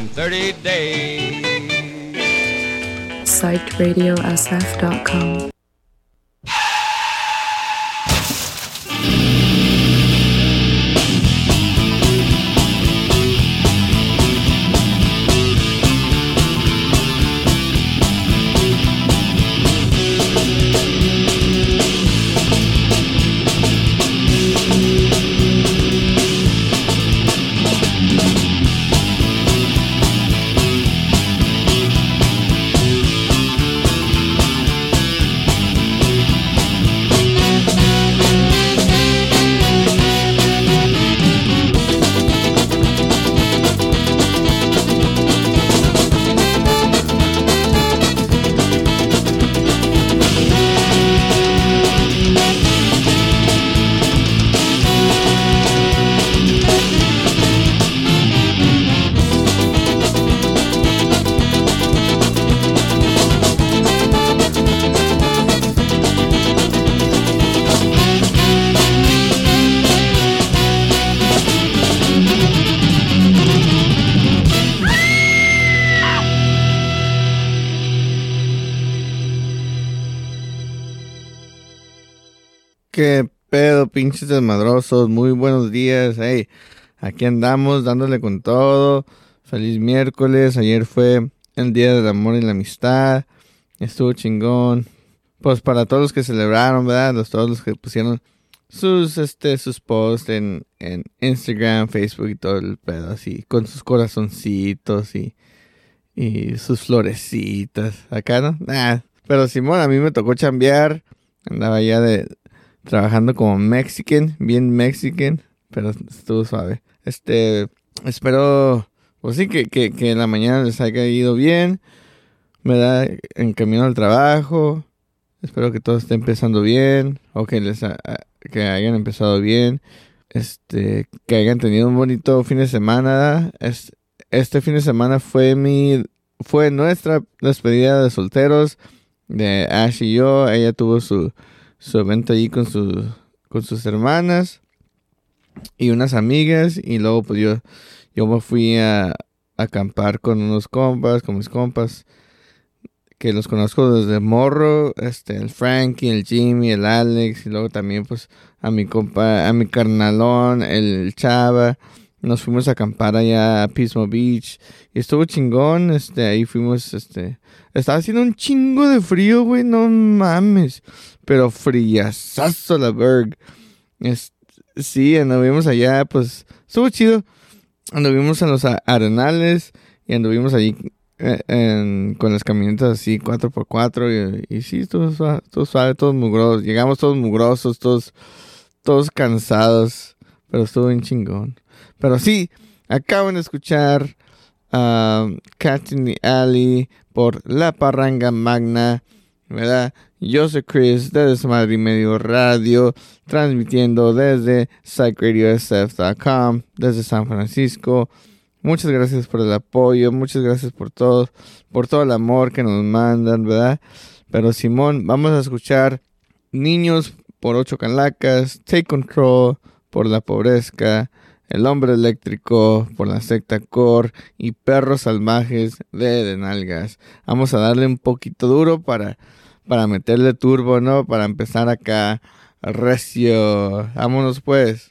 in 30 days. Pedo, pinches desmadrosos? Muy buenos días. Hey, aquí andamos dándole con todo. Feliz miércoles. Ayer fue el Día del Amor y la Amistad. Estuvo chingón. Pues para todos los que celebraron, ¿verdad? Los, todos los que pusieron sus, este, sus posts en, en Instagram, Facebook y todo el pedo así. Con sus corazoncitos y, y sus florecitas. Acá, ¿no? Nah. Pero Simón, a mí me tocó chambear. Andaba ya de, trabajando como Mexican, bien Mexican, pero estuvo suave. Este, espero, pues sí, que, que, que la mañana les haya ido bien, me da en al trabajo, espero que todo esté empezando bien, o que les ha- que hayan empezado bien, este, que hayan tenido un bonito fin de semana. Es- este fin de semana fue mi, fue nuestra despedida de solteros de Ash y yo, ella tuvo su su evento allí con, su, con sus hermanas y unas amigas. Y luego pues yo, yo me fui a, a acampar con unos compas, con mis compas que los conozco desde morro, este, el Frankie, el Jimmy, el Alex y luego también pues a mi compa, a mi carnalón, el Chava, nos fuimos a acampar allá a Pismo Beach. Y estuvo chingón, este, ahí fuimos, este, estaba haciendo un chingo de frío, güey, no mames pero friazazo la berg. Es, sí, anduvimos allá, pues estuvo chido. Anduvimos en los arenales y anduvimos allí eh, con las camionetas así 4x4 y, y sí, estuvo suave, estuvo suave, todos mugrosos. Llegamos todos mugrosos, todos, todos cansados, pero estuvo bien chingón. Pero sí, acaban de escuchar Cat in the Alley por La Parranga Magna, ¿verdad? Yo soy Chris de Desmadre y Medio Radio, transmitiendo desde psychradiosf.com, desde San Francisco. Muchas gracias por el apoyo, muchas gracias por todo, por todo el amor que nos mandan, ¿verdad? Pero Simón, vamos a escuchar Niños por Ocho Calacas, Take Control por La Pobrezca, El Hombre Eléctrico por la Secta Core y Perros Salvajes de Denalgas. Vamos a darle un poquito duro para para meterle turbo, ¿no? Para empezar acá recio. Vámonos pues.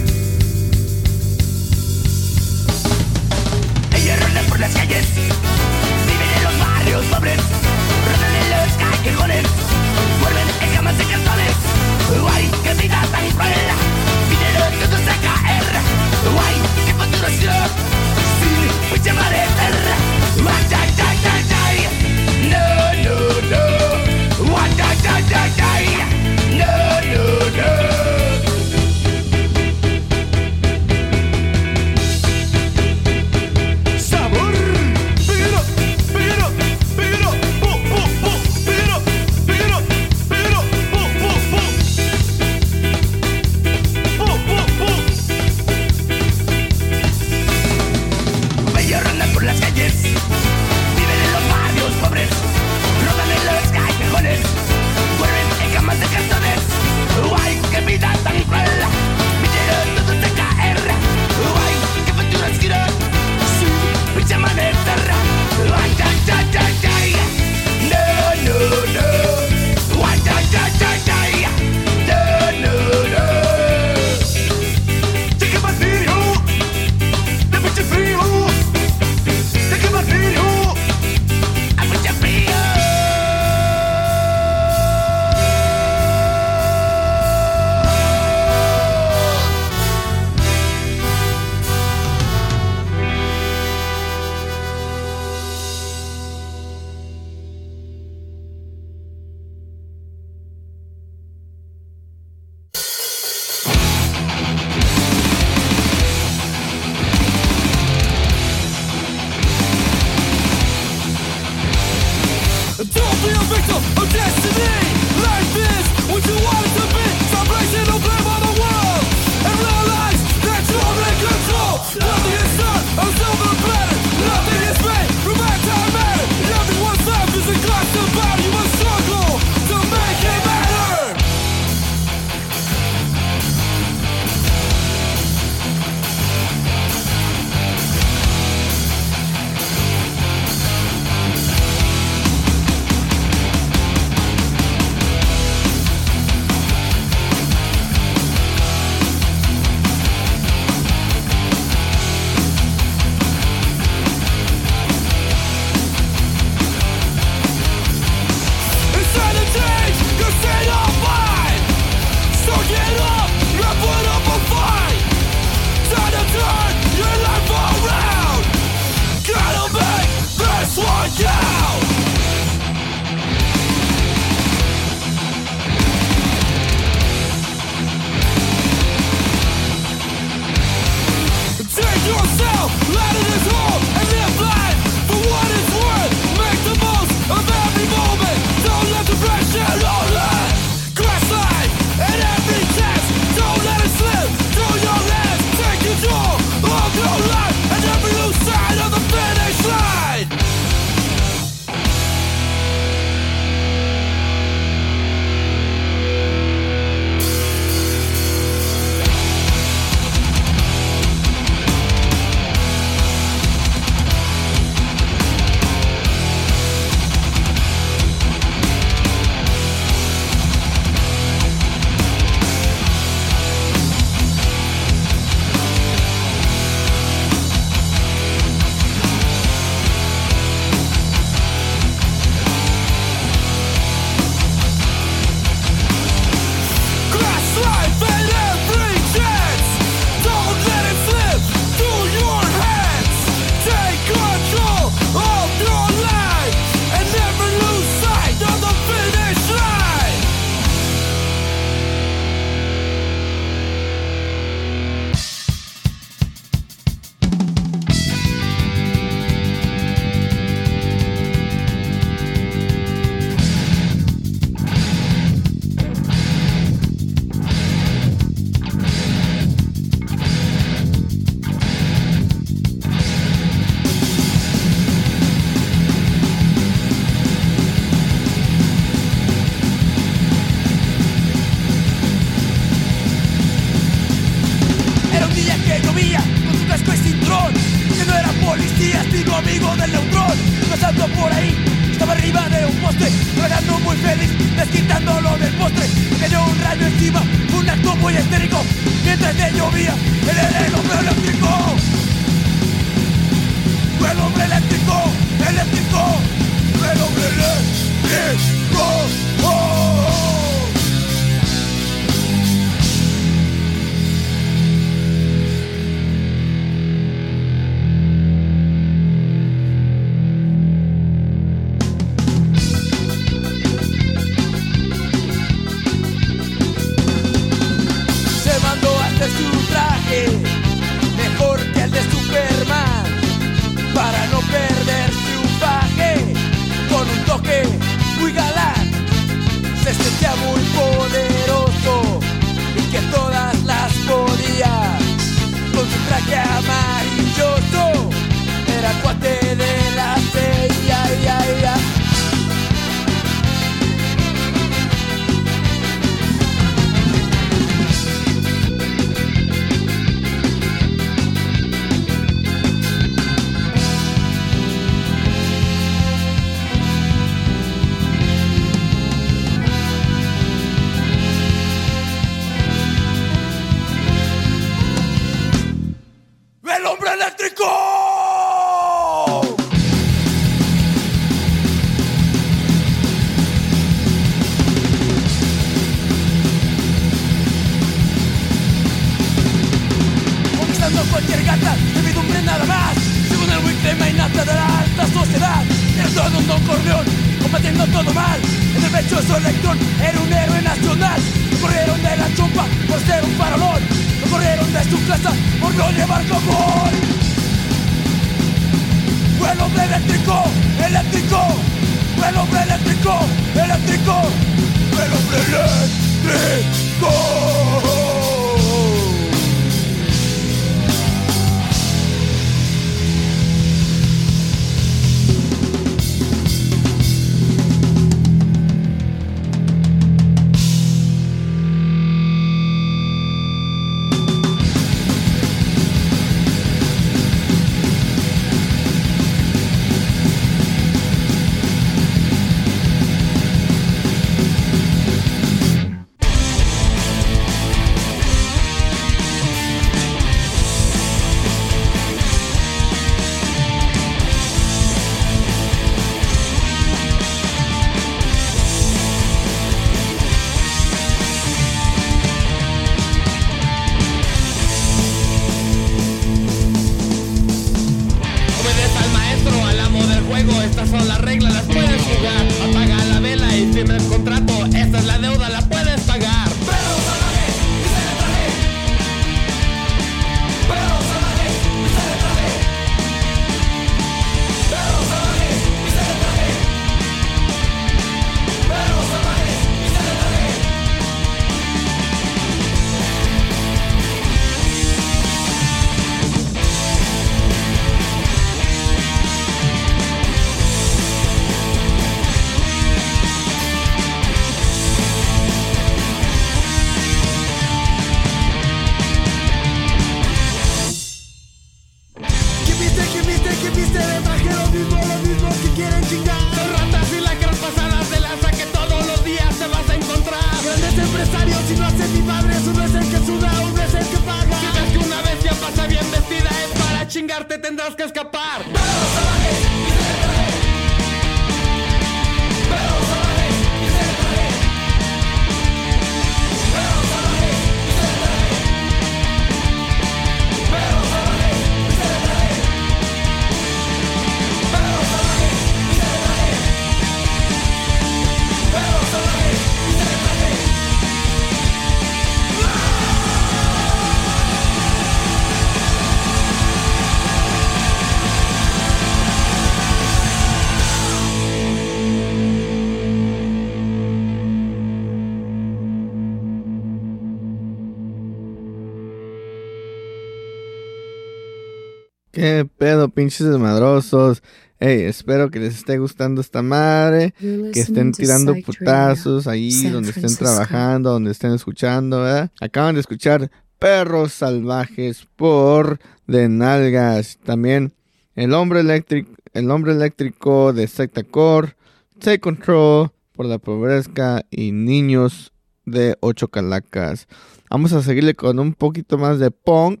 ¿Qué pedo, pinches desmadrosos? Hey, espero que les esté gustando esta madre, que estén tirando putazos ahí donde estén trabajando, donde estén escuchando, ¿verdad? Acaban de escuchar Perros Salvajes por De Nalgas. También El Hombre, electric, el hombre Eléctrico de Secta Core, Take Control por La Pobrezca y Niños de Ocho Calacas. Vamos a seguirle con un poquito más de punk.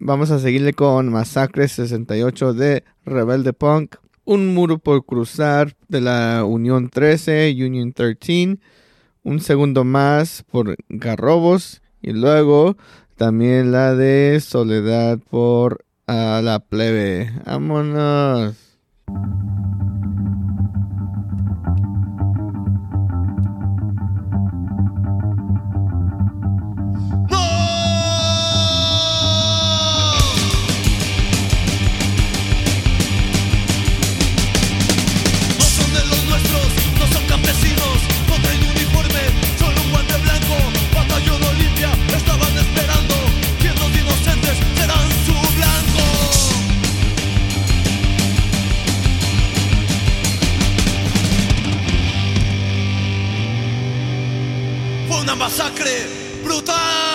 Vamos a seguirle con Masacre 68 de Rebelde Punk. Un muro por cruzar de la Unión 13, Union 13. Un segundo más por Garrobos. Y luego también la de Soledad por a la plebe. Vámonos. Masacre brutal.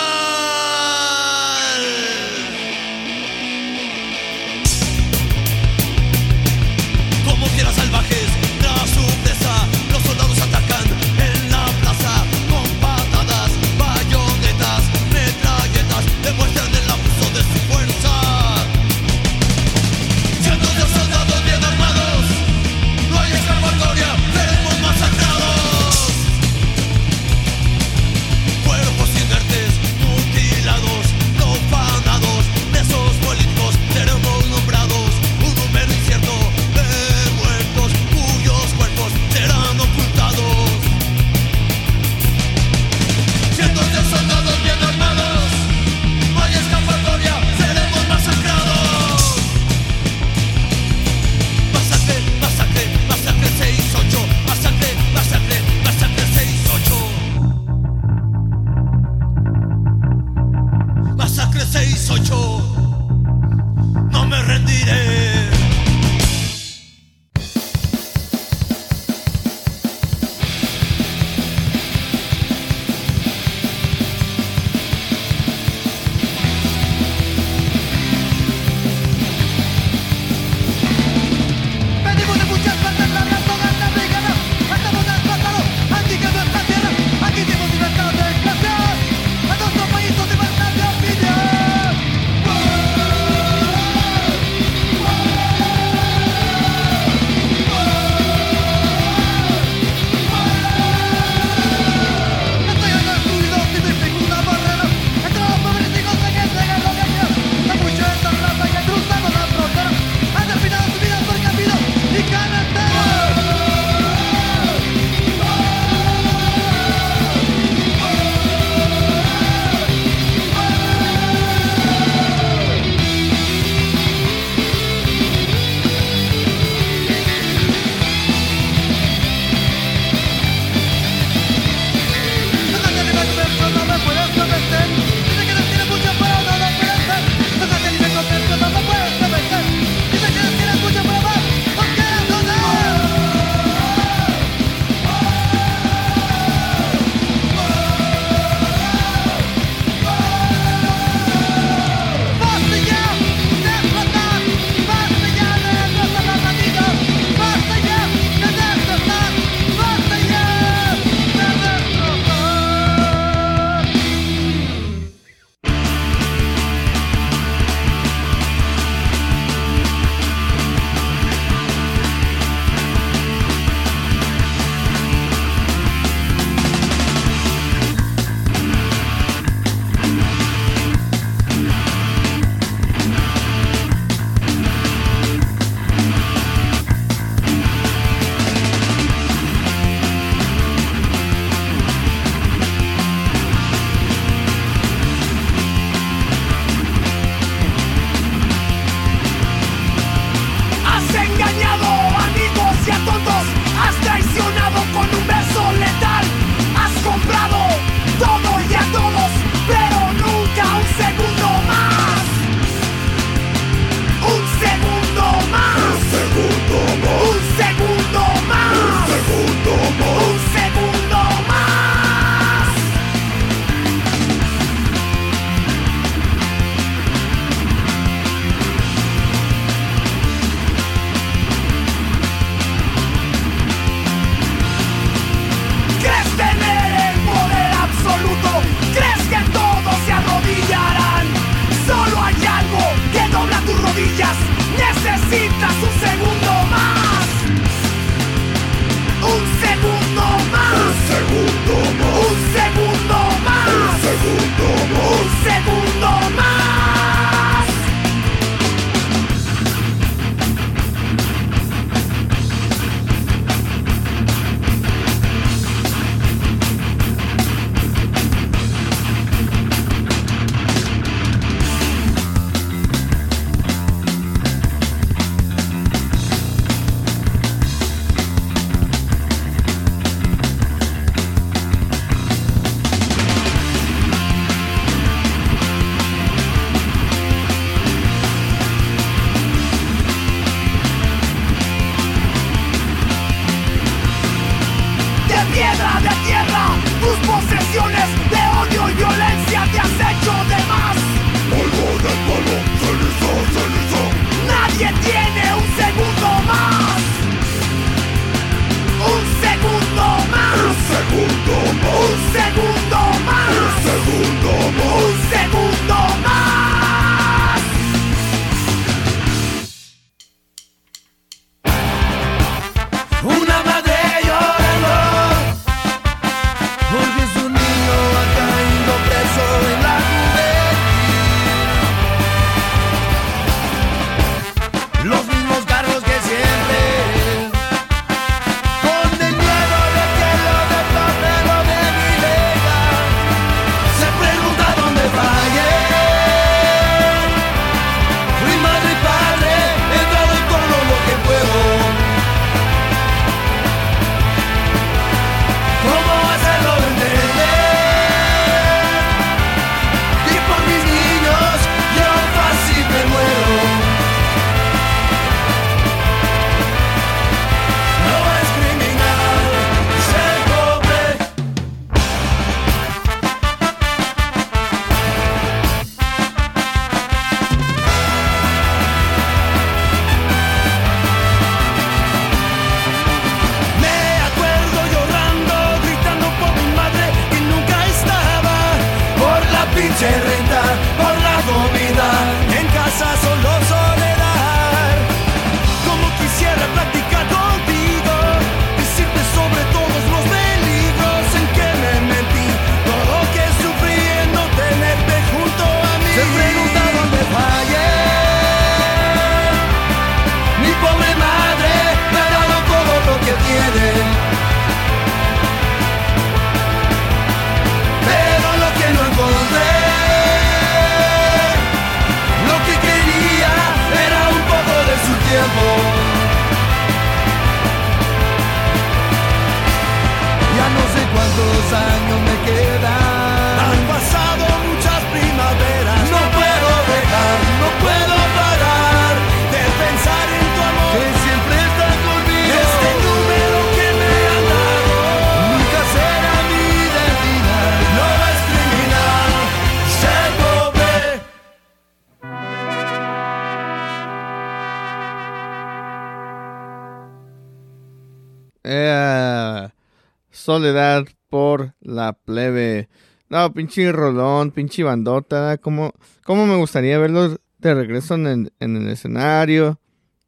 Soledad por la plebe. No, pinche rolón, pinche bandota. ¿Cómo, cómo me gustaría verlos de regreso en el, en el escenario?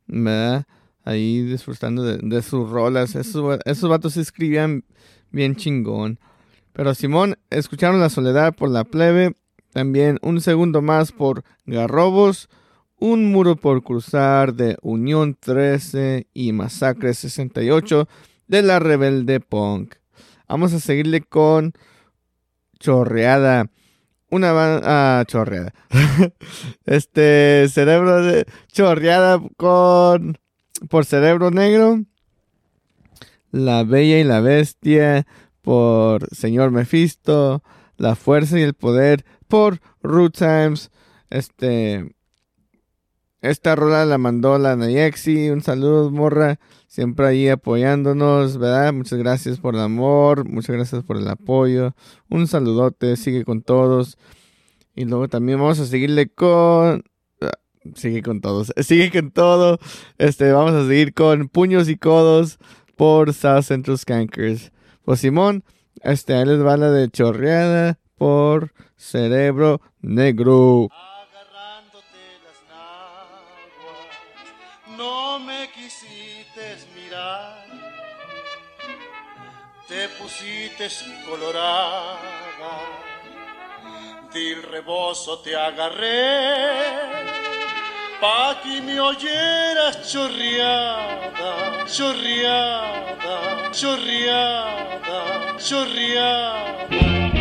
¿Verdad? Ahí disfrutando de, de sus rolas. Esos, esos vatos se escribían bien chingón. Pero Simón, escucharon La Soledad por la plebe. También un segundo más por Garrobos. Un muro por cruzar de Unión 13 y Masacre 68 de la Rebelde Punk. Vamos a seguirle con Chorreada. Una banda. Ah, chorreada. este cerebro de chorreada con. Por cerebro negro. La Bella y la Bestia por Señor Mephisto. La Fuerza y el Poder por Root Times. Este. Esta rola la mandó la Nayexi. Un saludo, morra. Siempre ahí apoyándonos, ¿verdad? Muchas gracias por el amor. Muchas gracias por el apoyo. Un saludote. Sigue con todos. Y luego también vamos a seguirle con. ah, Sigue con todos. Sigue con todo. Este, vamos a seguir con Puños y Codos por South Central Skankers. Pues Simón, este, ahí les va la de chorreada por Cerebro Negro. agarrándote pusiste colorada, del rebozo te agarré, pa' que me oyeras chorreada, chorreada, chorreada, chorreada.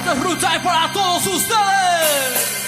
Esto es Ruta y para todos ustedes.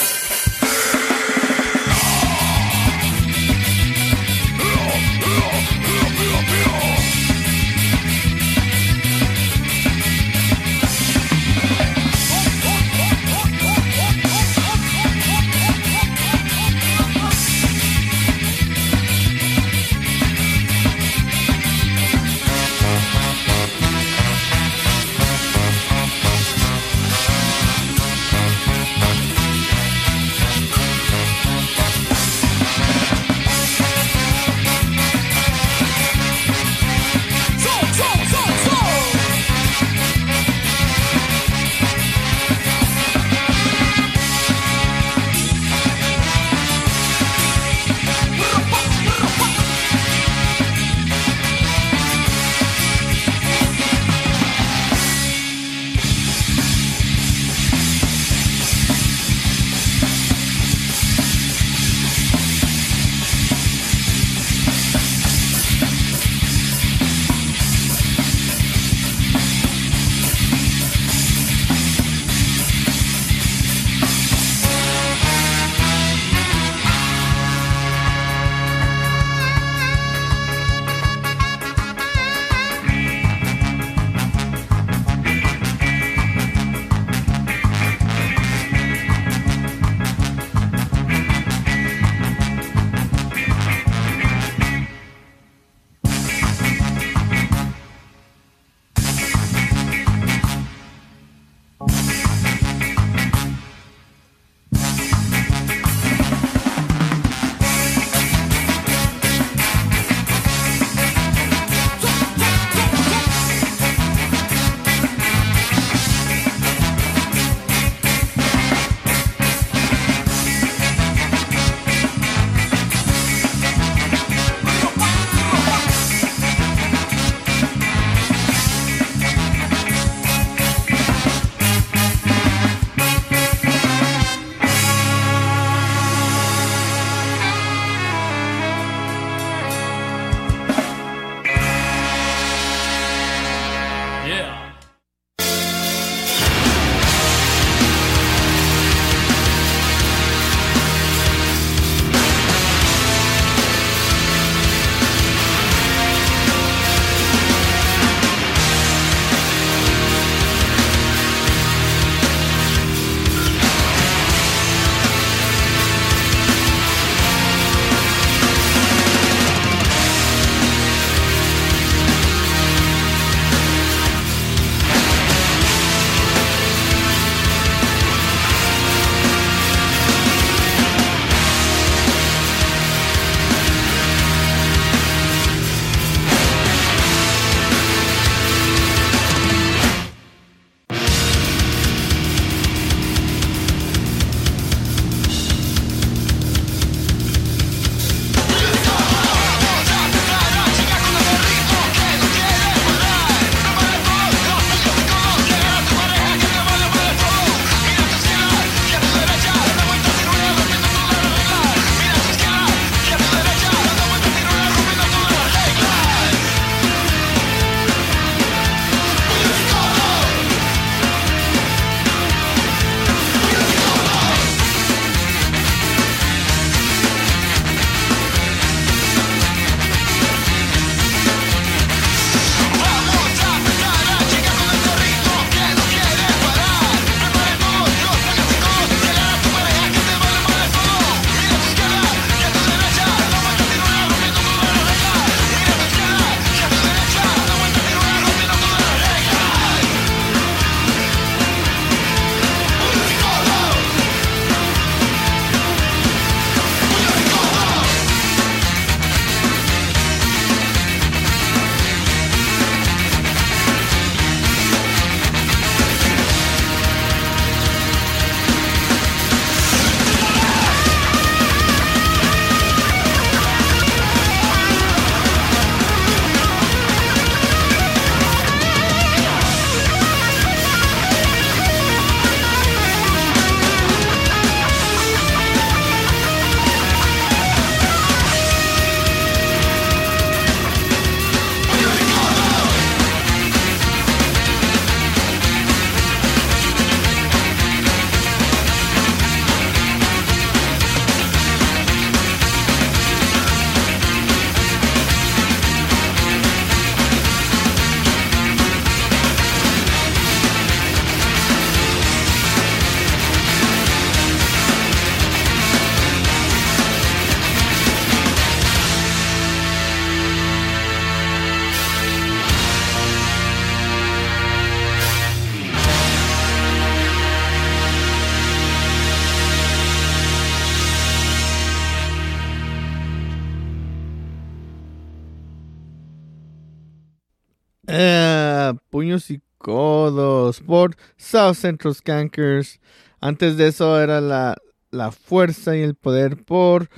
Por South Central Skankers. Antes de eso era la, la fuerza y el poder por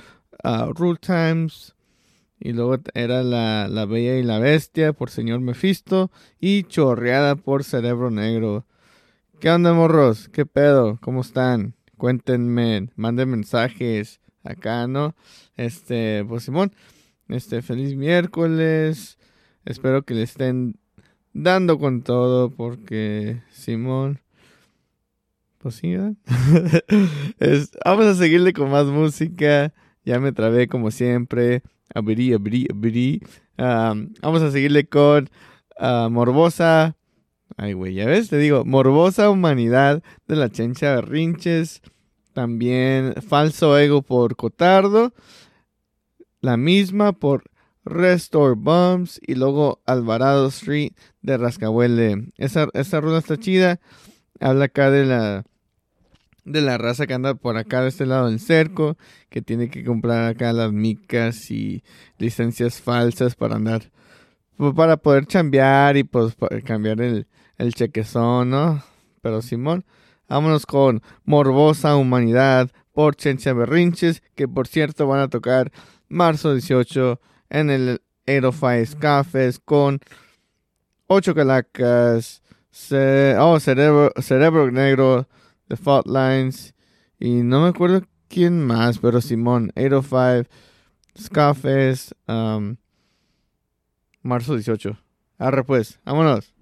uh, Rule Times. Y luego era la, la Bella y la Bestia por Señor Mephisto. Y Chorreada por Cerebro Negro. ¿Qué onda, morros? ¿Qué pedo? ¿Cómo están? Cuéntenme, manden mensajes acá, ¿no? Este, pues Simón, este, feliz miércoles. Espero que le estén dando con todo porque Simón, pues sí, vamos a seguirle con más música. Ya me trabé como siempre. Abrí, abrí, abrí. Am, vamos a seguirle con ah, Morbosa. Ay, güey, ya ves, te digo, Morbosa Humanidad de la Chencha Berrinches. También Falso Ego por Cotardo. La misma por Restore Bumps. Y luego Alvarado Street de Rascahuele. Esa, esa rueda está chida. Habla acá de la de la raza que anda por acá de este lado del cerco, que tiene que comprar acá las micas y licencias falsas para andar, pues, para poder chambear y pues cambiar el, el chequezón, ¿no? Pero Simón, vámonos con Morbosa Humanidad por Chencha Berrinches, que por cierto van a tocar marzo 18 en el Aerofy Cafés con Ocho Calacas, oh, Cerebro, Negro, The Fault Lines y no me acuerdo quién más, pero Simón, 805, Scarface, um, marzo 18. Arre pues. ¡Vámonos!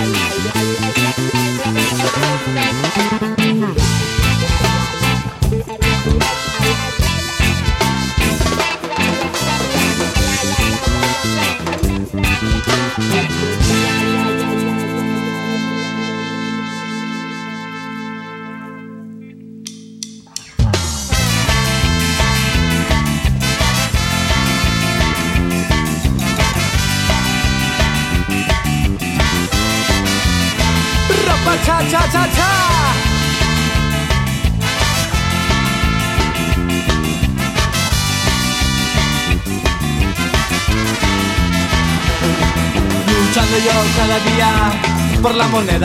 oh you.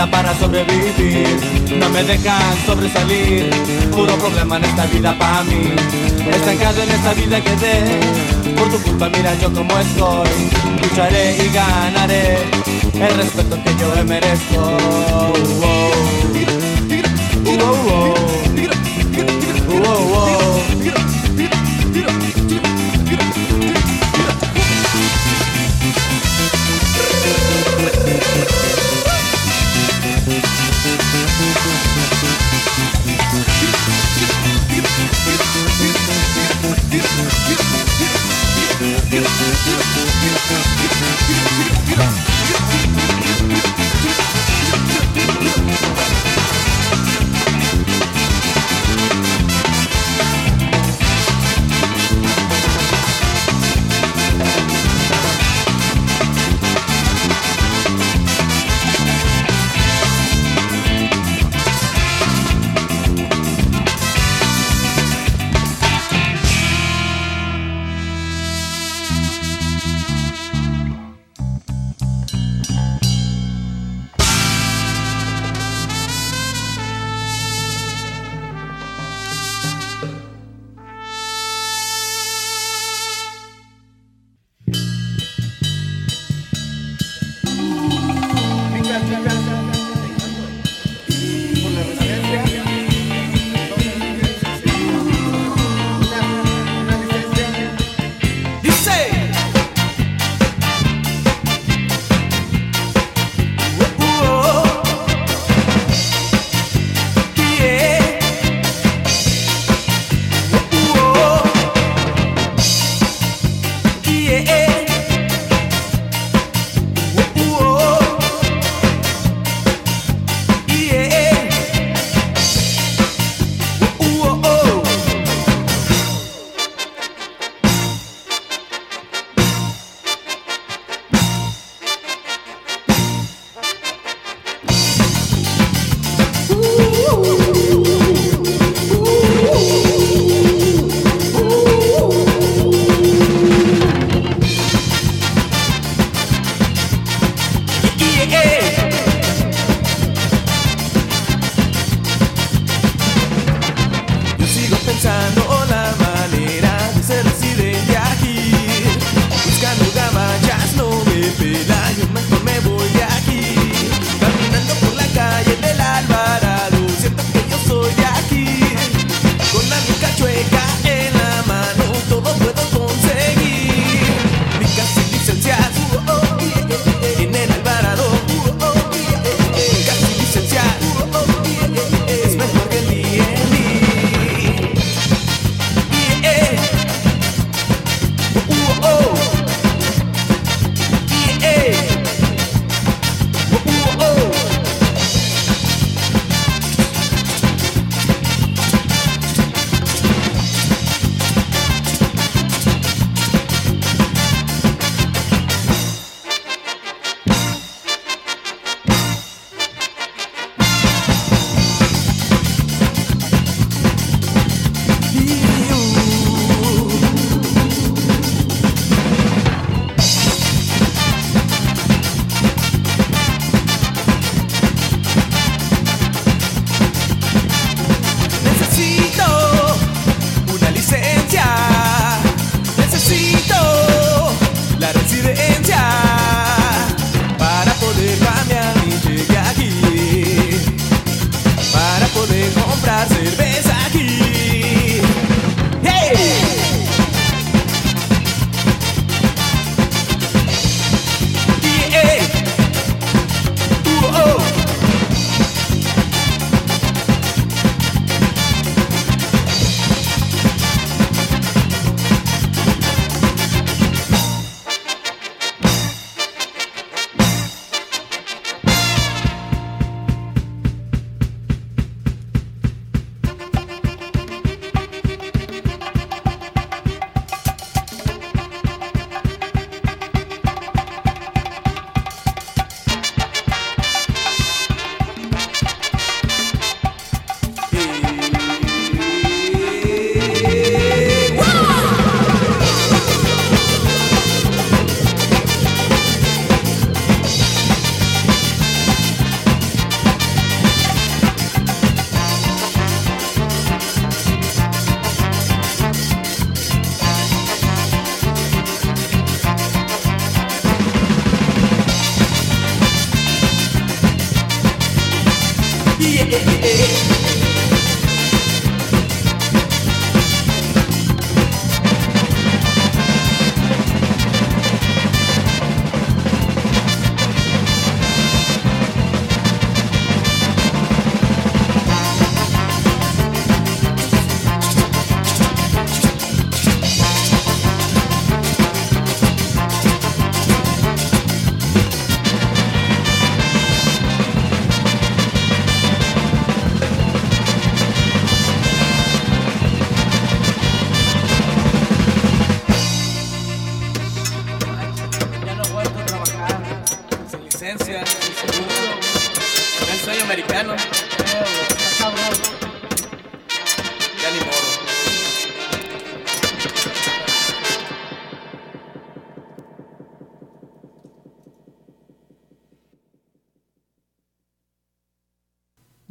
Para sobrevivir. No me dejan sobresalir, puro problema en esta vida para mí. Estancado en esta vida quedé, por tu culpa mira yo como estoy. Lucharé y ganaré el respeto que yo me merezco.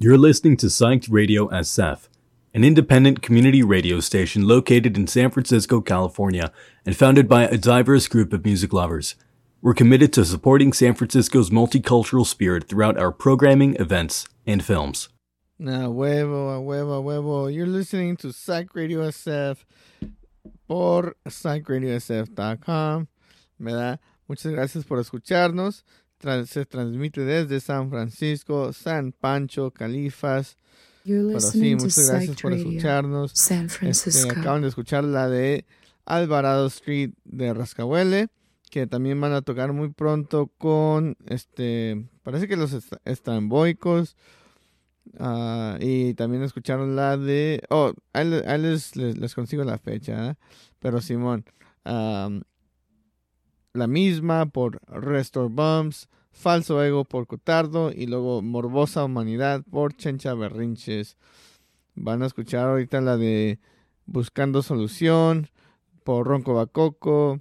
You're listening to Psyched Radio SF, an independent community radio station located in San Francisco, California, and founded by a diverse group of music lovers. We're committed to supporting San Francisco's multicultural spirit throughout our programming, events, and films. A huevo, huevo, huevo. You're listening to Psych Radio SF por psychradiosf.com, ¿verdad? Muchas gracias por escucharnos. Se transmite desde San Francisco, San Pancho, Califas. Pero sí, muchas gracias por escucharnos. San Este, acaban de escuchar la de Alvarado Street de Rascahuele, que también van a tocar muy pronto con, este, parece que los est- estramboicos. ah, y también escucharon la de, oh, ahí, le- ahí les, les, les consigo la fecha, ¿eh? pero Simón, la misma por Restore Bumps, Falso Ego por Cotardo y luego Morbosa Humanidad por Chencha Berrinches. Van a escuchar ahorita la de Buscando Solución por Ronco Bacoco,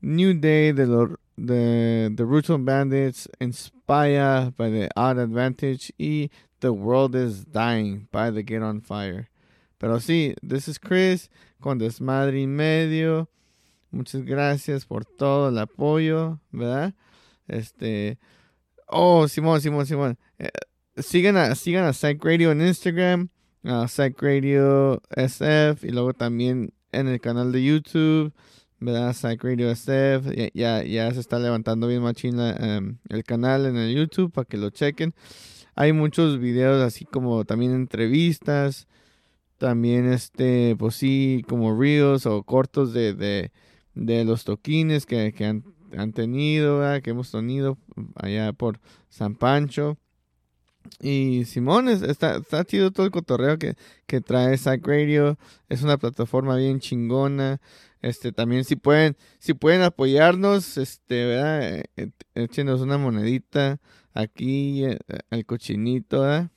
New Day de, los de The Brutal Bandits, Inspire by The Odd Advantage y The World is Dying by The Get on Fire. Pero sí, this is Chris con Desmadre y Medio. Muchas gracias por todo el apoyo, ¿verdad? Este. Oh, Simón, Simón, Simón. Eh, sigan a, sigan a Psych Radio en Instagram, a Psych Radio SF, y luego también en el canal de YouTube, ¿verdad? Psych Radio SF. Ya, ya, se está levantando bien machín em, el canal en el YouTube para que lo chequen. Hay muchos videos así como también entrevistas. También este, pues sí, como reels o cortos de, de los toquines que, que han, han tenido, que hemos tenido allá por San Pancho. Y Simón, es- está, está chido todo el cotorreo que, que trae Psych Radio. Es una plataforma bien chingona. Este, también si pueden, si pueden apoyarnos, este, ¿verdad? Eh, Échenos una monedita aquí, eh, el cochinito.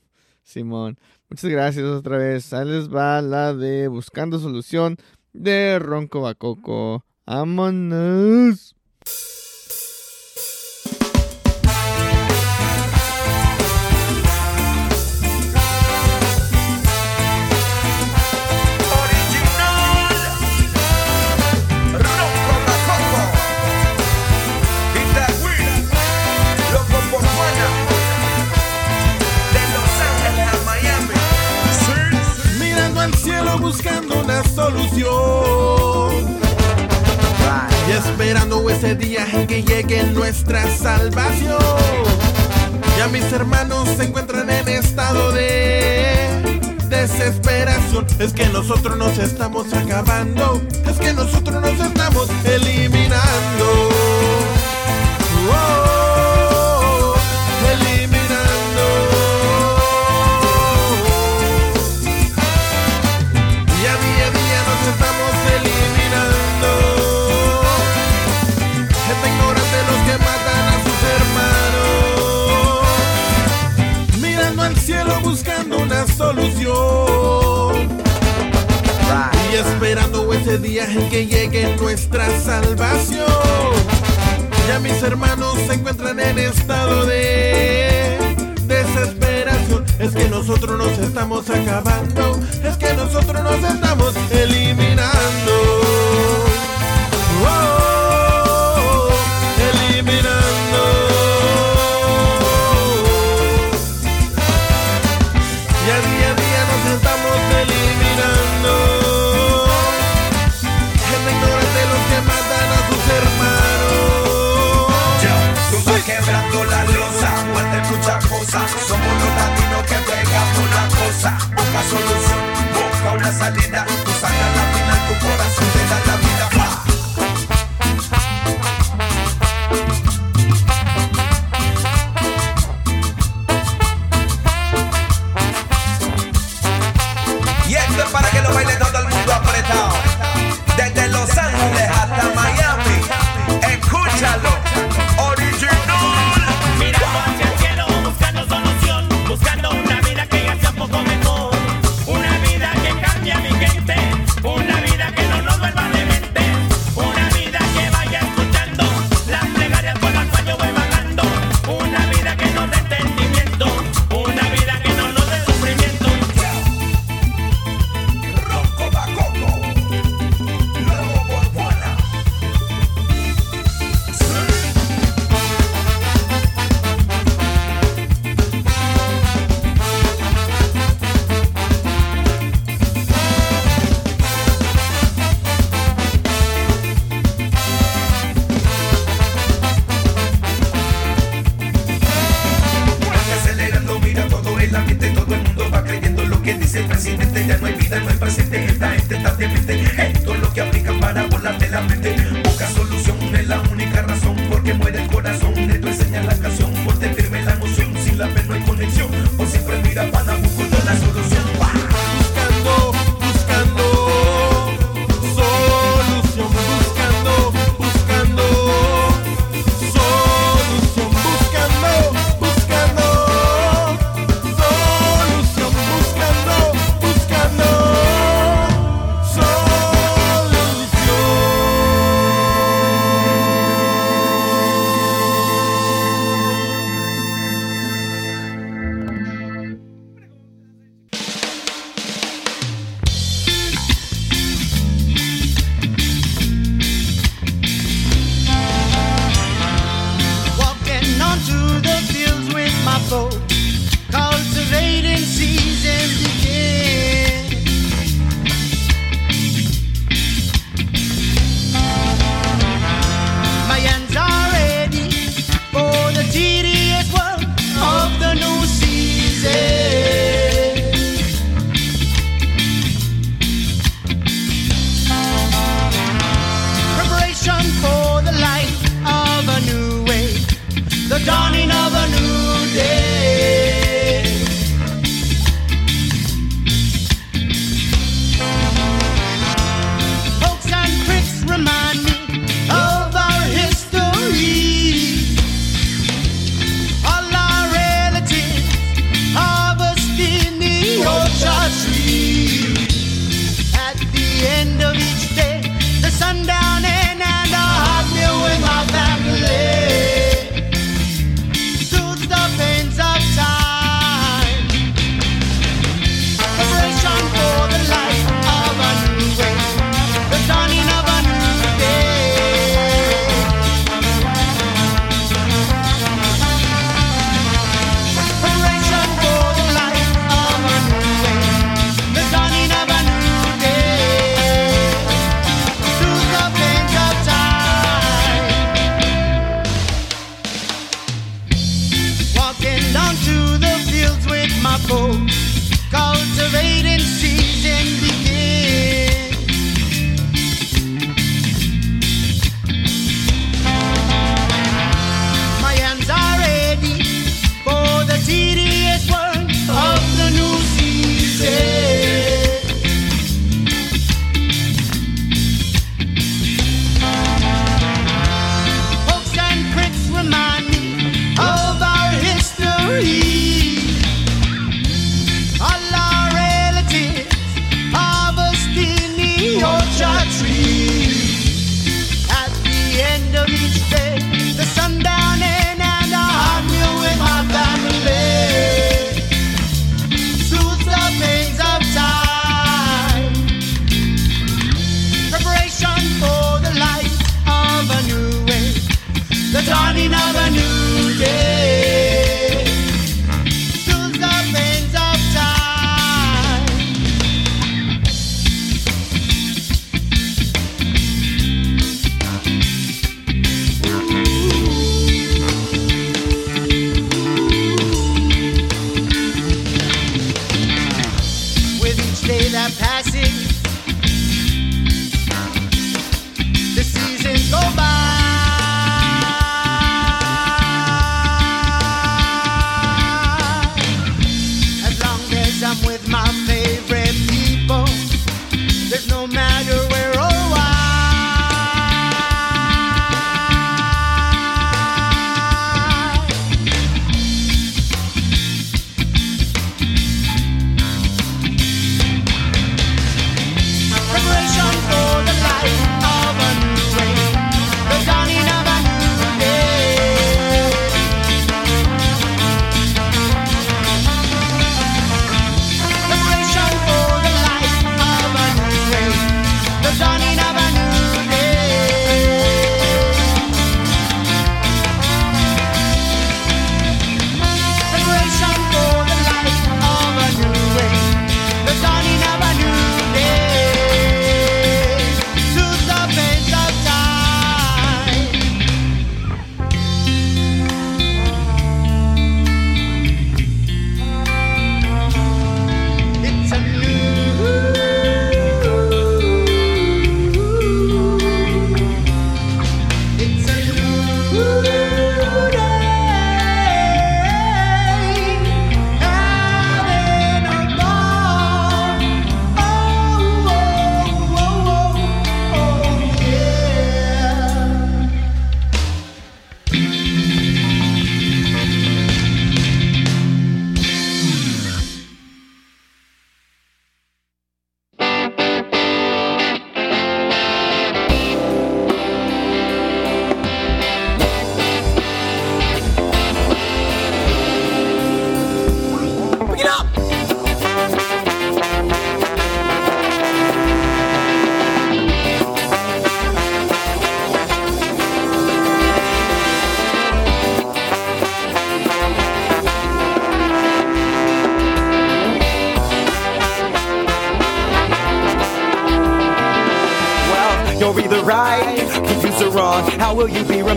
Simón. Muchas gracias otra vez. Ahí les va la de Buscando Solución de Ronco Bacoco. ¡Vámonos! Mirando al cielo buscando una solución. Esperando ese día en que llegue nuestra salvación. Ya mis hermanos se encuentran en estado de desesperación. Es que nosotros nos estamos acabando. Es que nosotros nos estamos eliminando. Esperando ese día en que llegue nuestra salvación. Ya mis hermanos se encuentran en estado de desesperación. Es que nosotros nos estamos acabando. Es que nosotros nos estamos eliminando. muchas cosas. Somos los latinos que pegamos la cosa. Busca solución, busca una salida. Tú sacas la final, tu corazón te da la vida. ¡Pah!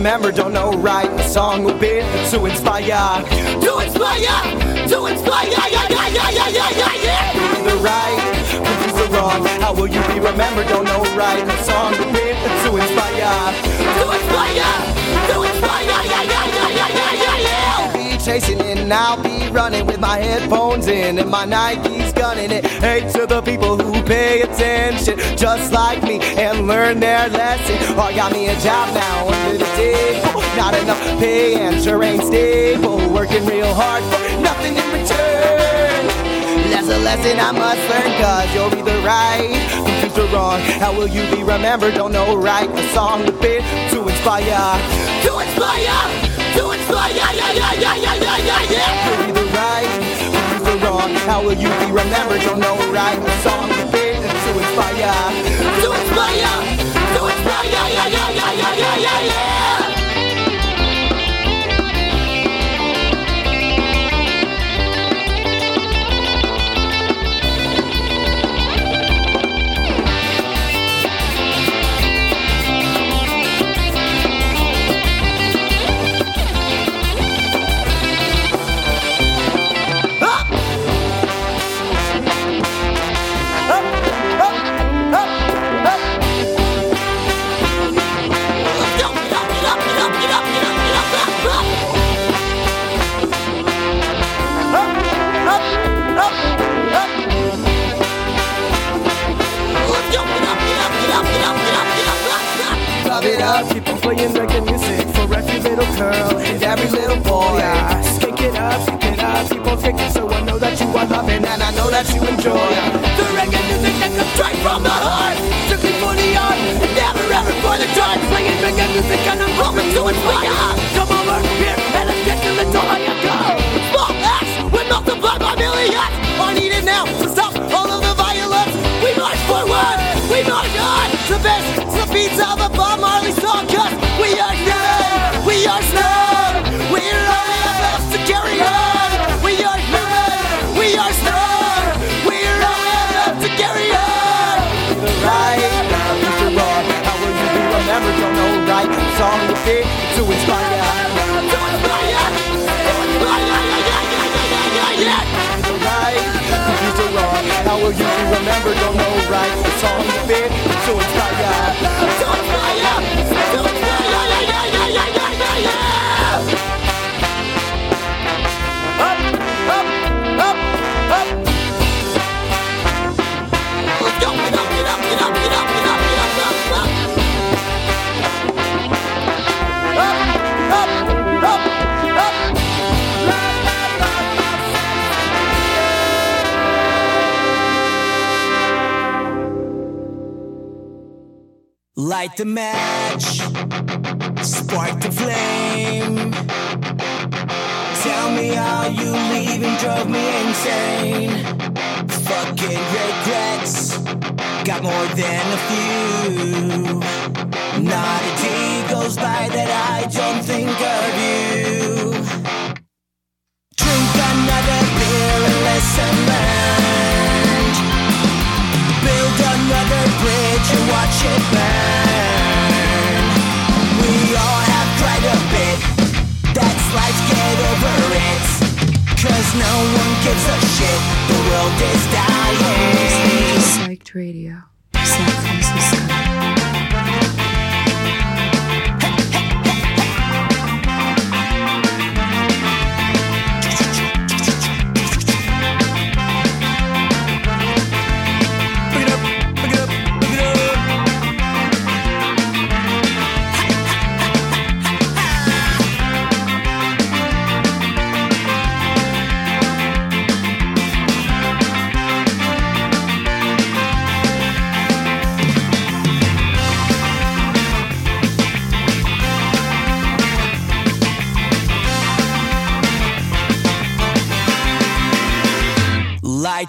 Will you be remembered? Don't know right. The song will be to inspire, to inspire, to inspire. Yeah, yeah, yeah, yeah, yeah, yeah, yeah, yeah. The right, confused or wrong. How will you be remembered? Don't know right. The song will be to inspire, to inspire, to inspire. Chasing it and I'll be running with my headphones in and my Nikes gunning it. Hey to the people who pay attention, just like me, and learn their lesson. Oh, got me a job now under the table. Not enough pay and sure ain't stable. Working real hard for nothing in return. That's a lesson I must learn, cause you're either right, confused or wrong. How will you be remembered? Don't know right. A song to fit to inspire, to inspire, You're either right, confused or wrong. How will you be remembered? Don't know right. A song fit to inspire, to inspire, to inspire. Yeah, yeah, yeah, yeah, yeah, yeah, yeah, it up, keep on playing reggae music for every little girl and every little boy. Yeah, skink it up, skink it up, keep on kicking so I know that you are loving and I know that you enjoy the reggae music that comes straight from the heart. Strictly for the art, and never ever for the charts. Playing reggae music and I'm hoping to inspire. Come over here and let's get to the door you go. Small acts will multiply by millions. Are needed now to stop all of the violence. We march forward, we march on. The best, beats of a Bob Marley song. Cause we are human, we are strong. We're only enough to carry on. We are human, we are strong. We're only enough to carry on. The right, Mr. Wrong. How will you be remembered? Don't know right. Song will fit to inspire. To inspire, to inspire. Yeah, yeah, yeah, yeah, yeah, yeah, yeah. The right, confused wrong. How will you be remembered? Don't know right. The song fit to inspire. Light the match, spark the flame. Tell me how you leaving drove me insane. Fucking regrets, got more than a few. Not a day goes by that I don't think of you. Drink another beer and lesson learned. Build another bridge and watch it burn. No one gives a shit. The world is dying. Psyched Radio, San Francisco.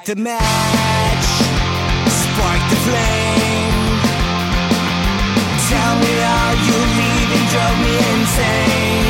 The match, spark the flame. Tell me how you leaving drove me insane.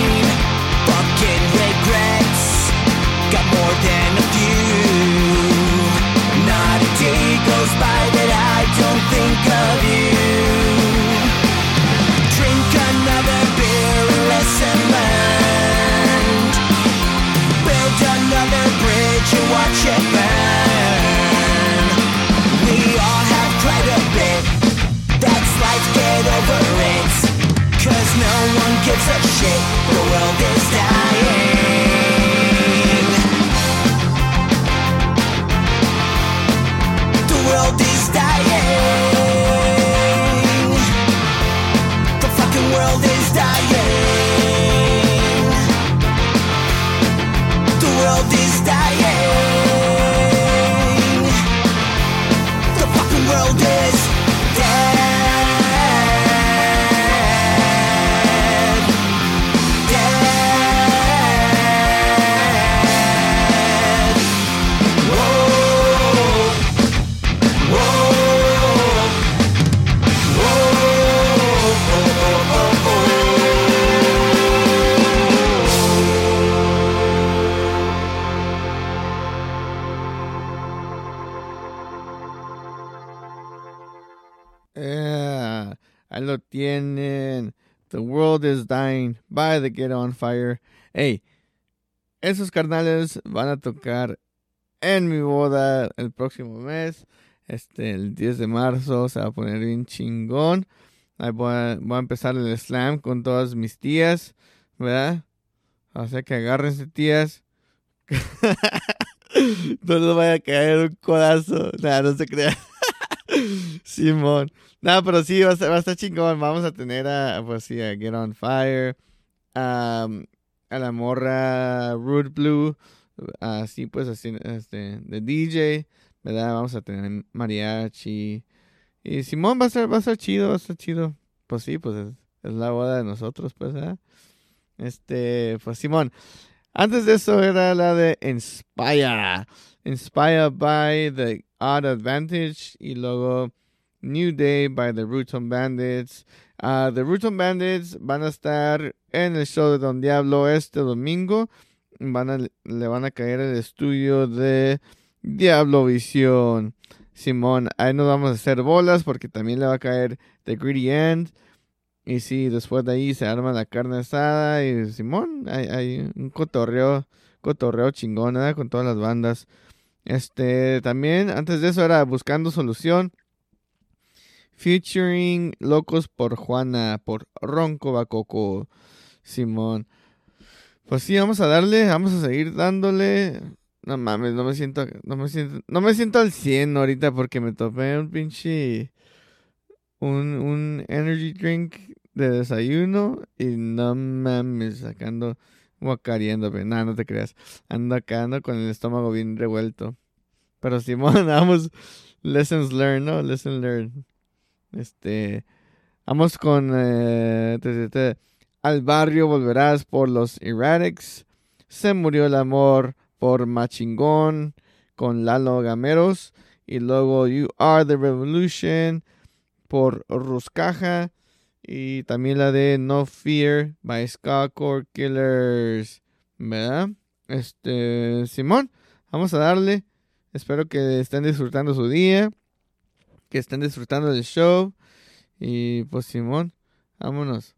over it Cause no one gives a shit. The world is dying. Dying by the Get On Fire. Hey, esos carnales van a tocar en mi boda el próximo mes. Este, el 10 de marzo se va a poner bien chingón. Ahí voy a, voy empezar el slam con todas mis tías, ¿verdad? O sea que agárrense tías. no les vaya a caer un codazo. Nada, no se crea. Simón. No, pero sí, va a, estar, chingón. Vamos a tener a, pues sí, Get On Fire, a, la morra Root Blue, así pues, así, este, de DJ, ¿verdad? Vamos a tener mariachi. Y Simón va a ser, va a ser chido, va a estar chido. Pues sí, pues es, la boda de nosotros, pues. Este, pues Simón. Antes de eso era la de Inspire. Inspired by the Odd Advantage. Y luego New Day by the Ruton Bandits. Ah, the Ruton Bandits van a estar en el show de Don Diablo este domingo. Van a, le van a caer el estudio de Diablo Visión. Simón, ahí nos vamos a hacer bolas porque también le va a caer The Greedy End. Y sí, después de ahí se arma la carne asada y Simón, hay, hay un cotorreo, cotorreo chingón, ¿verdad? Con todas las bandas. Este, también, antes de eso era Buscando Solución. Featuring Locos por Juana, por Ronco Bacoco, Simón. Pues sí, vamos a darle, vamos a seguir dándole. No mames, no me siento, no me siento, no me siento al 100 ahorita porque me topé un pinche, un, un energy drink de desayuno y no mames, sacando, nada, no te creas. Ando acá, ando con el estómago bien revuelto. Pero Simón, vamos, lessons learned, ¿no? Lessons learned. Este, vamos con, eh, al barrio volverás por los Erratics. Se murió el amor por Machingón con Lalo Gameros. Y luego You Are the Revolution por Ruscaja. Y también la de No Fear by Skycore Killers. ¿Verdad? Este, Simón, vamos a darle. Espero que estén disfrutando su día. Que estén disfrutando del show. Y pues, Simón, vámonos.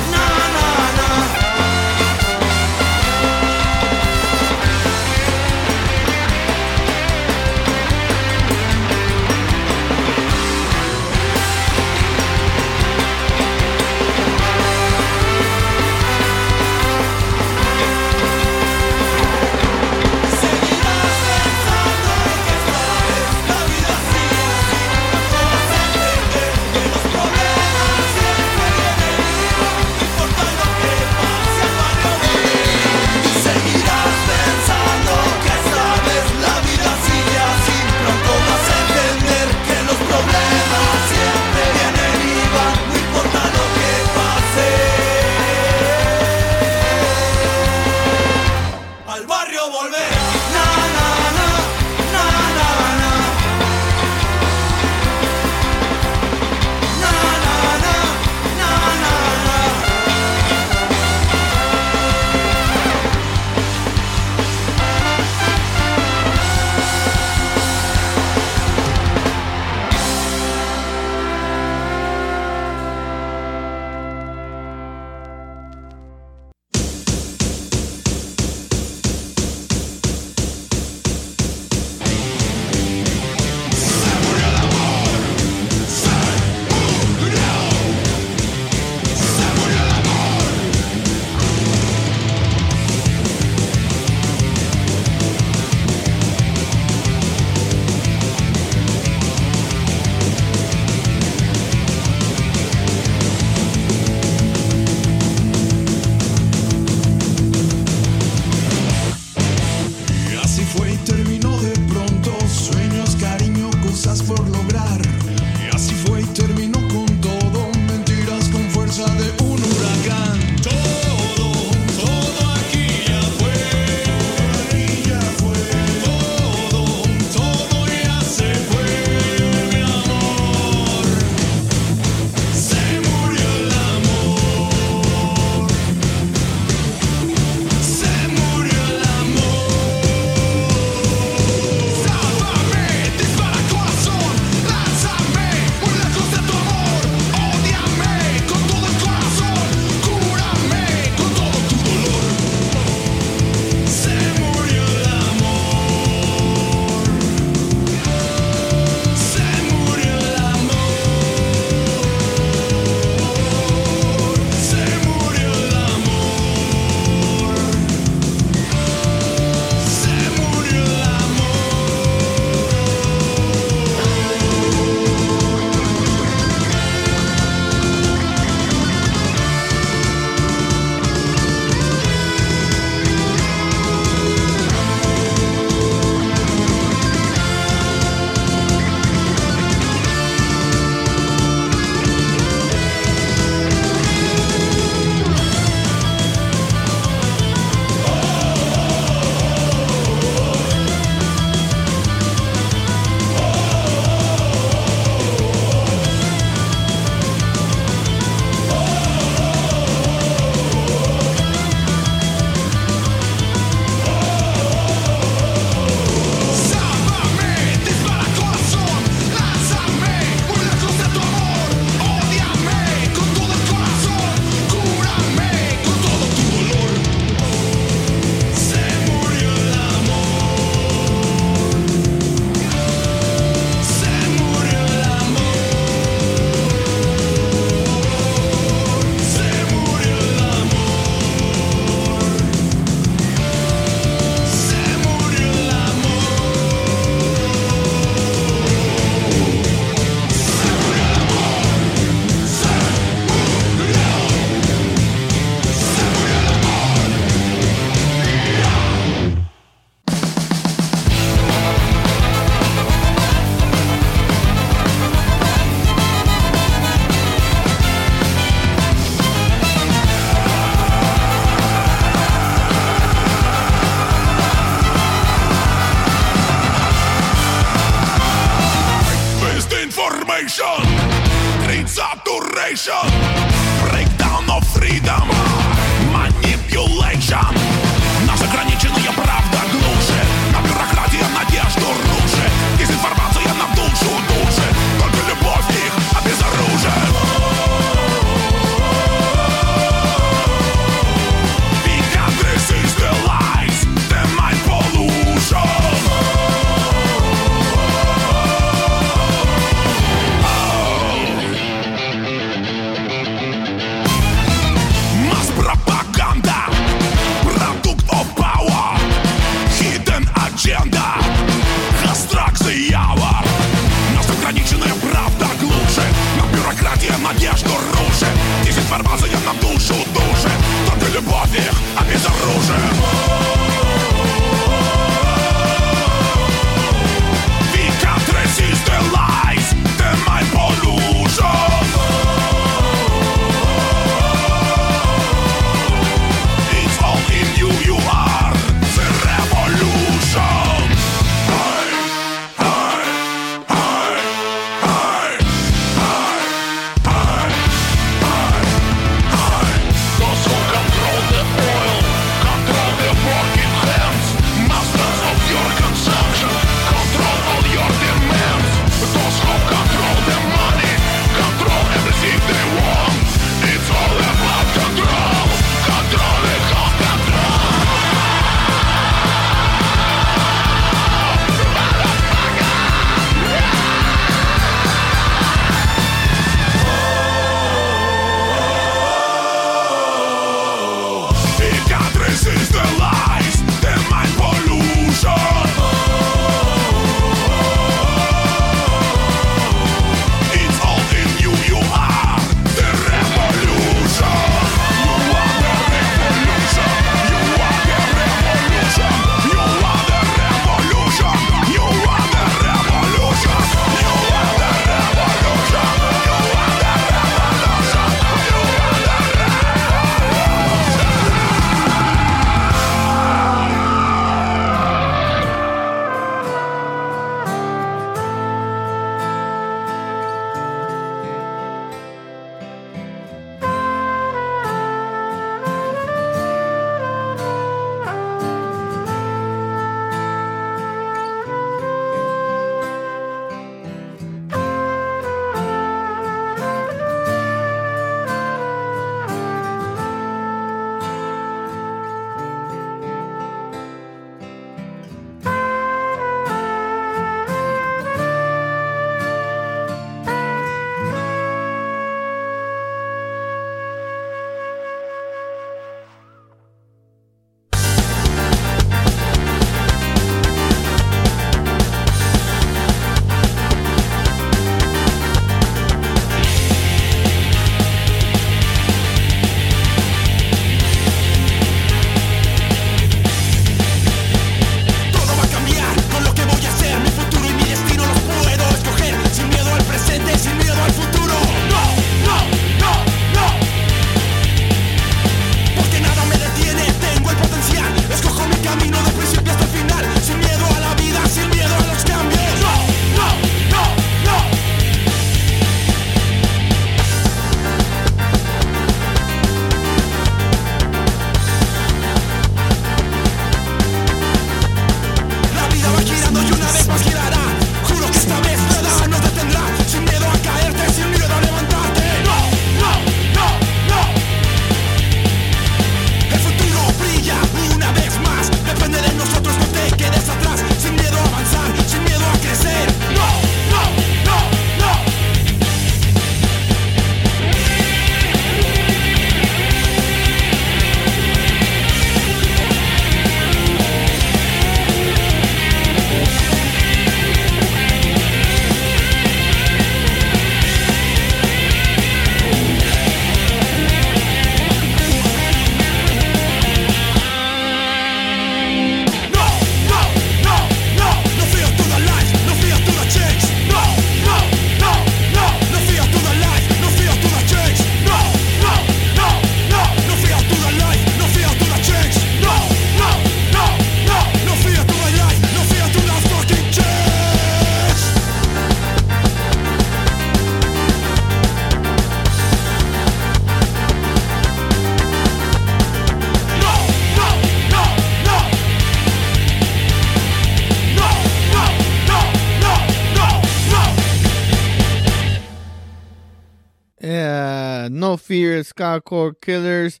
Fear, Ska Core Killers.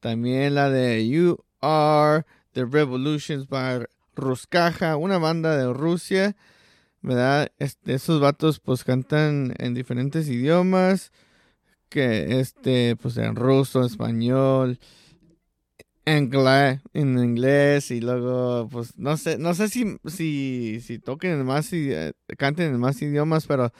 También la de You Are The Revolutions by Ruskaja, una banda de Rusia. ¿Verdad? Este, esos vatos pues cantan en diferentes idiomas. Que este, pues en ruso, español, inglés, en inglés y luego pues no sé, no sé si si toquen en más eh, canten en más idiomas, pero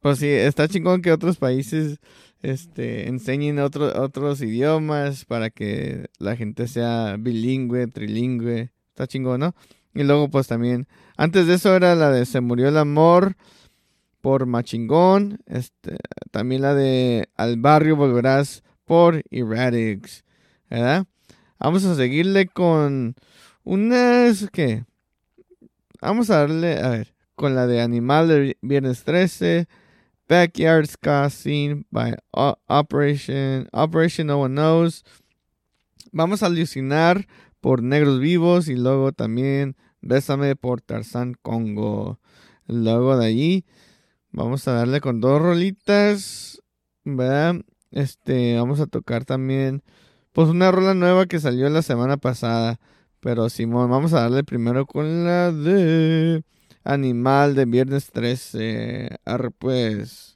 pues sí está chingón que otros países este enseñen otro- otros idiomas para que la gente sea bilingüe, trilingüe. Está chingón, ¿no? Y luego pues también antes de eso era la de Se murió el amor por Machingón, este también la de Al barrio volverás por Erratics, ¿verdad? Vamos a seguirle con unas que vamos a darle a ver con la de Animal de Viernes 13, Backyard Ska by Operation Operation No One Knows. Vamos a alucinar por Negros Vivos y luego también Bésame por Tarzán Congo. Luego de allí vamos a darle con dos rolitas, ¿verdad? Este, vamos a tocar también pues una rola nueva que salió la semana pasada. Pero Simón, vamos a darle primero con la de Animal de Viernes 13. Arre pues.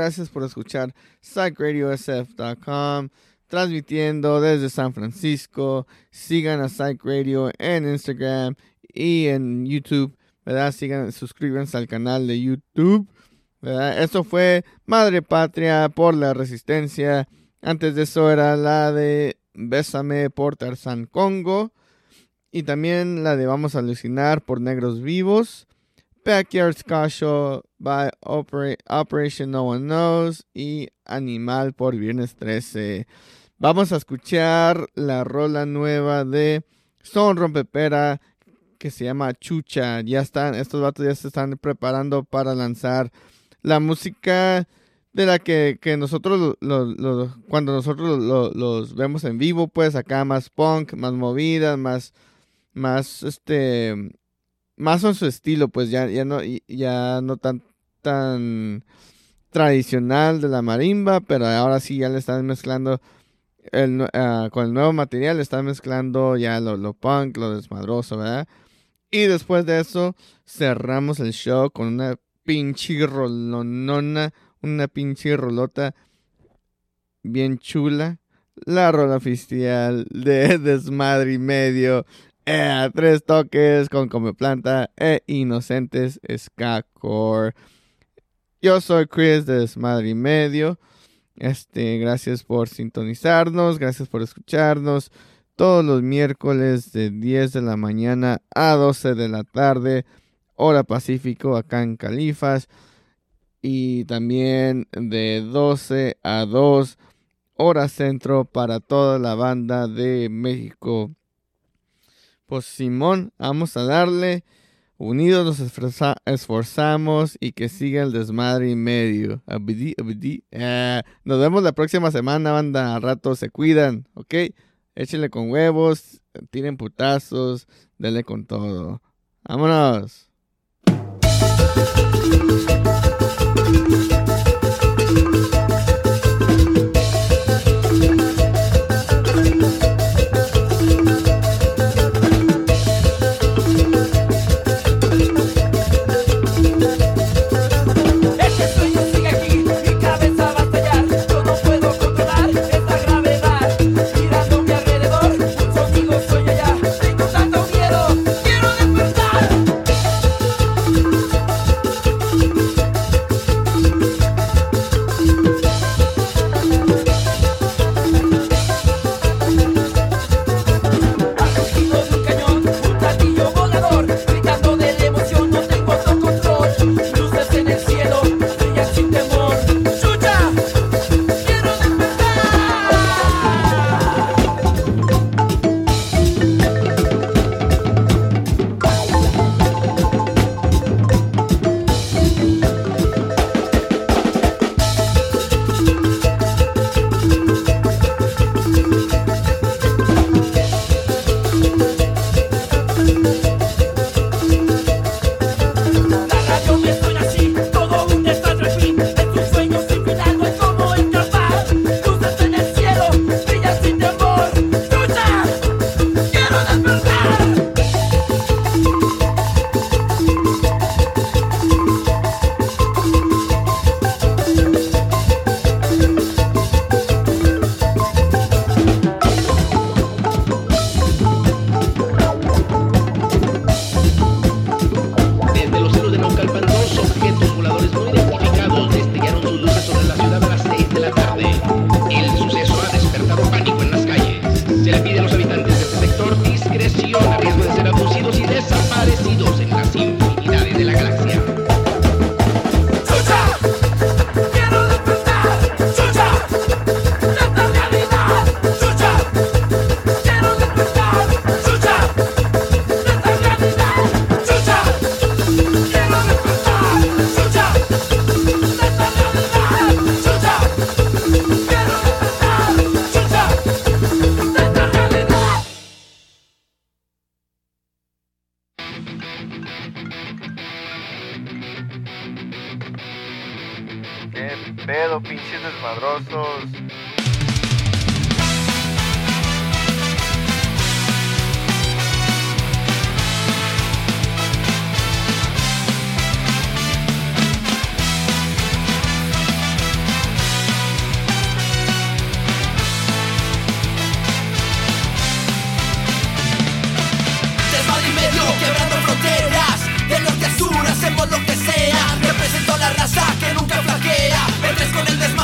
Gracias por escuchar PsychRadioSF.com, transmitiendo desde San Francisco. Sigan a Psych Radio en Instagram y en YouTube, ¿verdad? Sigan, suscríbanse al canal de YouTube, ¿verdad? Esto fue Madre Patria por la Resistencia. Antes de eso era la de Bésame por Tarzán Congo. Y también la de Vamos a alucinar por Negros Vivos. Backyard Ska by Opera- Operation No One Knows. Y Animal por Viernes 13. Vamos a escuchar la rola nueva de Son Rompepera que se llama Chucha. Ya están, estos vatos ya se están preparando para lanzar la música de la que, que nosotros, lo- cuando nosotros lo- los vemos en vivo, pues acá más punk, más movidas, más, más, este, más en su estilo, pues ya, ya no, ya no tan, tan tradicional de la marimba, pero ahora sí ya le están mezclando el, ah, con el nuevo material, le están mezclando ya lo, lo punk, lo desmadroso, ¿verdad? Y después de eso cerramos el show con una pinche rolonona, una pinche rolota bien chula. La rola oficial de Desmadre y Medio. Eh, tres toques con Come Planta e Inocentes Ska Core. Yo soy Chris de Desmadre y Medio. Este, gracias por sintonizarnos, gracias por escucharnos todos los miércoles de 10 de la mañana a 12 de la tarde, hora Pacífico acá en Califas y también de 12 a 2 hora centro para toda la banda de México. Pues Simón, vamos a darle. Unidos nos esforza- esforzamos y que siga el desmadre y medio. Abidi, abidi. Ah, nos vemos la próxima semana, banda. Al rato se cuidan, ¿ok? Échenle con huevos, tiren putazos, denle con todo. Vámonos.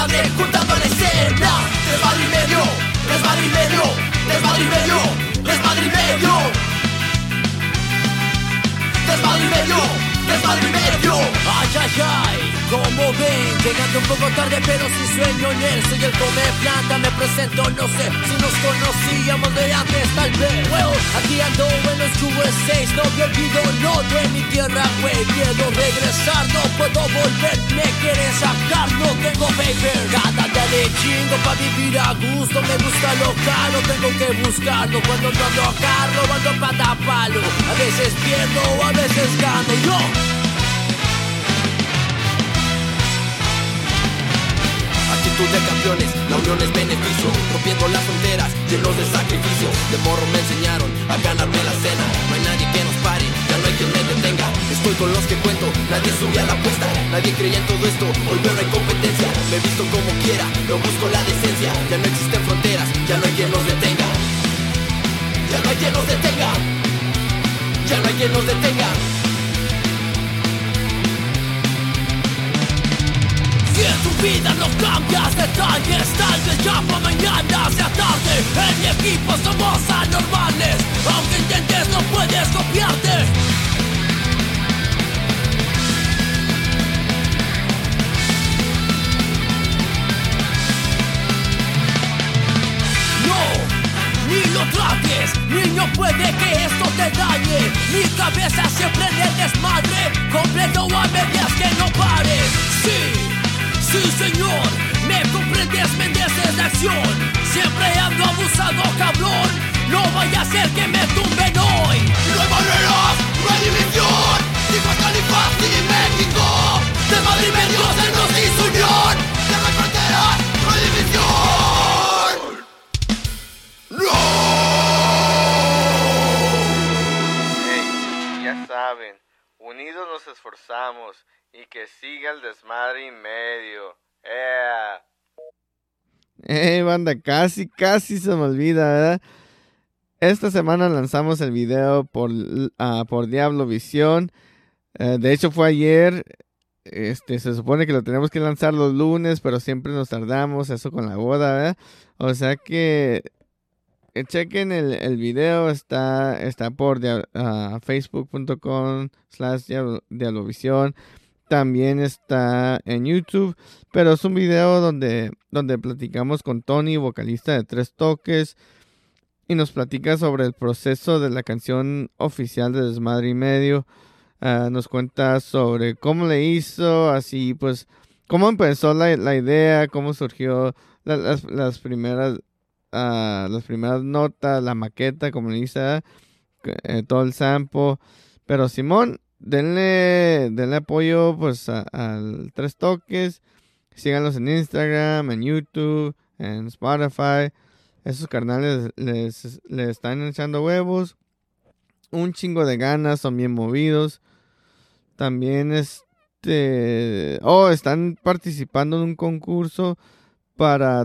Desmadre juntando la escena. Desmadre y medio, desmadre y medio, desmadre y medio, desmadre y medio. Desmadre y medio, desmadre y medio. Ay, ay, ay, como ven, llegando un poco tarde, pero si sueño en él. Soy el come planta, me presento, no sé si nos conocíamos de antes, tal vez. Well, aquí ando en los USA, no me olvido, no de mi tierra, güey. Quiero regresar, no puedo volver, me quieren sacar, no tengo paper. Cada día de chingo pa' vivir a gusto, me gusta lo caro, tengo que buscarlo. Cuando no ando a carro, ando para palo. A veces pierdo, a veces gano, yo. Actitud de campeones, la unión es beneficio Rompiendo las fronteras, llenos de sacrificio. De morro me enseñaron a ganarme la cena. No hay nadie que nos pare, ya no hay quien me detenga. Estoy con los que cuento, nadie subía la apuesta Nadie creía en todo esto, hoy veo hay competencia Me visto como quiera, no busco la decencia. Ya no existen fronteras, ya no hay quien nos detenga. Ya no hay quien nos detenga. Ya no hay quien nos detenga Si en tu vida no cambias detalles. Tal vez ya para mañana sea tarde. En mi equipo somos anormales. Aunque intentes no puedes copiarte. No, ni lo trates, niño puede que esto te dañe. Mi cabeza siempre en desmadre. Completo a medias que no pare Sí, sí señor Me comprendes, me entiendes de acción. Siempre ando abusado, cabrón. No vaya a ser que me tumben hoy. No hay barreras, no hay división Ni falta ni fácil en México. De Madrid medio se nos hizo unión. No hay fronteras, no. Hay división Hey, ya saben, unidos nos esforzamos y que siga el desmadre y medio. Eh, banda, casi, casi se me olvida, ¿verdad? Esta semana lanzamos el video por, ah, por Diablo Visión. Eh, de hecho, fue ayer. Este, se supone que lo tenemos que lanzar los lunes, pero siempre nos tardamos, eso con la boda, ¿verdad? O sea que eh, chequen el, video, está, está por ah, facebook.com slash diablo- diablovisión. También está en YouTube, pero es un video donde, donde platicamos con Tony, vocalista de Tres Toques, y nos platica sobre el proceso de la canción oficial de Desmadre y Medio. Ah, nos cuenta sobre cómo le hizo, así pues, cómo empezó la, la idea, cómo surgió la- las, las primeras ah, las primeras notas, la maqueta, como le dice. Que, eh, todo el sample. Pero Simón, denle, denle apoyo pues al Tres Toques. Síganlos en Instagram, en YouTube, en Spotify. Esos carnales les, les están echando huevos. Un chingo de ganas, son bien movidos. También este... Oh, están participando en un concurso para